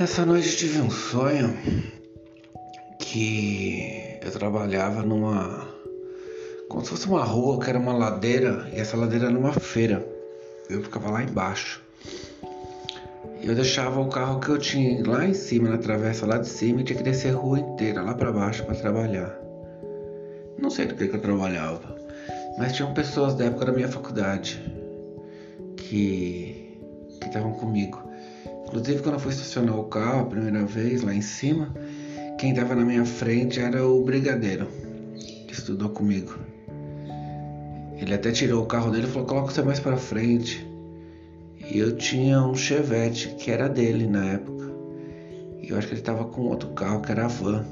Essa noite tive um sonho que eu trabalhava numa. como se fosse uma rua que era uma ladeira e essa ladeira era numa feira. Eu ficava lá embaixo. Eu deixava o carro que eu tinha lá em cima, na travessa lá de cima, e tinha que descer a rua inteira, lá para baixo, para trabalhar. Não sei do que, que eu trabalhava, mas tinham pessoas da época da minha faculdade que estavam comigo. Inclusive, quando eu fui estacionar o carro a primeira vez lá em cima, quem estava na minha frente era o brigadeiro, que estudou comigo. Ele até tirou o carro dele e falou: coloca você mais para frente. E eu tinha um Chevette que era dele na época. E eu acho que ele estava com outro carro que era a van,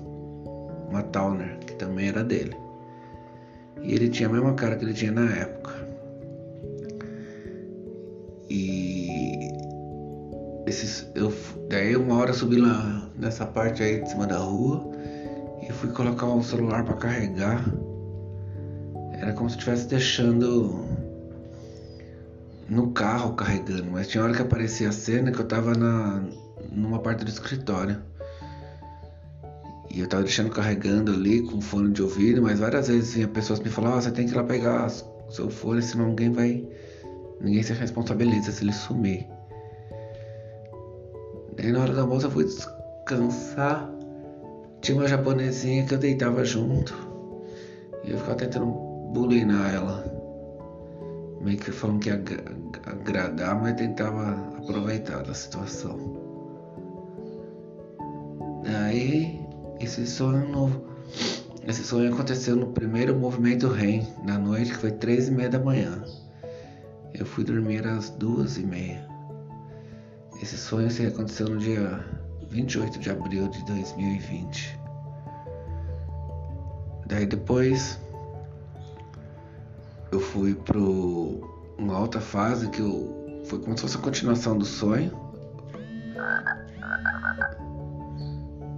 uma Towner, que também era dele. E ele tinha a mesma cara que ele tinha na época. Eu, daí uma hora subi lá nessa parte aí de cima da rua e fui colocar o celular para carregar. Era como se estivesse deixando no carro carregando, mas tinha hora que aparecia a cena que eu tava na, numa parte do escritório. E eu tava deixando carregando ali com fone de ouvido, mas várias vezes vinha pessoas me falavam, oh, você tem que ir lá pegar o seu fone, senão ninguém vai. ninguém se responsabiliza se ele sumir. Daí na hora da moça eu fui descansar. Tinha uma japonesinha que eu deitava junto. E eu ficava tentando bulinar ela meio que falando que ia agradar, mas tentava aproveitar da situação. Daí, esse sonho novo. Esse sonho aconteceu no primeiro movimento REM, na noite, que foi três e meia da manhã. Eu fui dormir às duas e meia. Esse sonho aconteceu no dia 28 de abril de 2020. Daí depois eu fui pro uma outra fase que eu, foi como se fosse a continuação do sonho.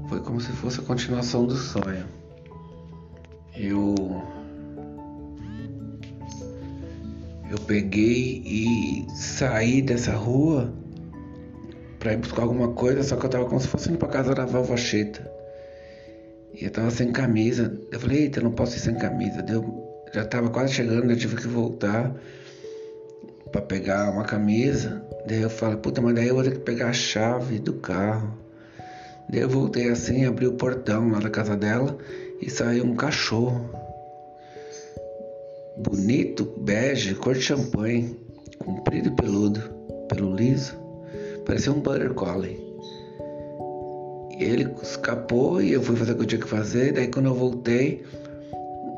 Foi como se fosse a continuação do sonho. Eu eu peguei e saí dessa rua para ir buscar alguma coisa, só que eu tava como se fosse indo pra casa da vovó Cheta. E eu tava sem camisa. Eu falei, eita, eu não posso ir sem camisa. Deu já estava quase chegando, eu tive que voltar para pegar uma camisa. Daí eu falei, puta, mas daí eu vou ter que pegar a chave do carro. Daí eu voltei assim, abri o portão lá da casa dela e saiu um cachorro. Bonito, bege, cor de champanhe, comprido e peludo, pelo liso. Parecia um Butter Collie. Ele escapou e eu fui fazer o que eu tinha que fazer. Daí quando eu voltei,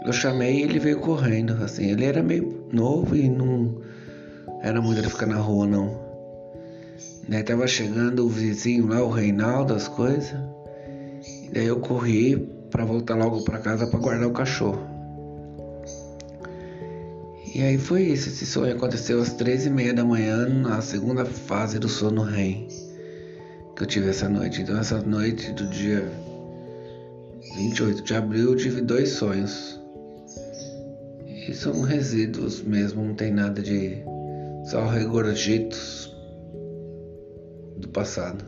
eu chamei e ele veio correndo, assim. Ele era meio novo e não era muito de ficar na rua, não. Daí tava chegando o vizinho lá, o Reinaldo, as coisas. Daí eu corri para voltar logo para casa para guardar o cachorro. E aí foi isso, esse sonho aconteceu às três e meia da manhã, na segunda fase do sono REM que eu tive essa noite. Então essa noite do dia 28 de abril eu tive dois sonhos. E são resíduos mesmo, não tem nada de. só regorgitos do passado.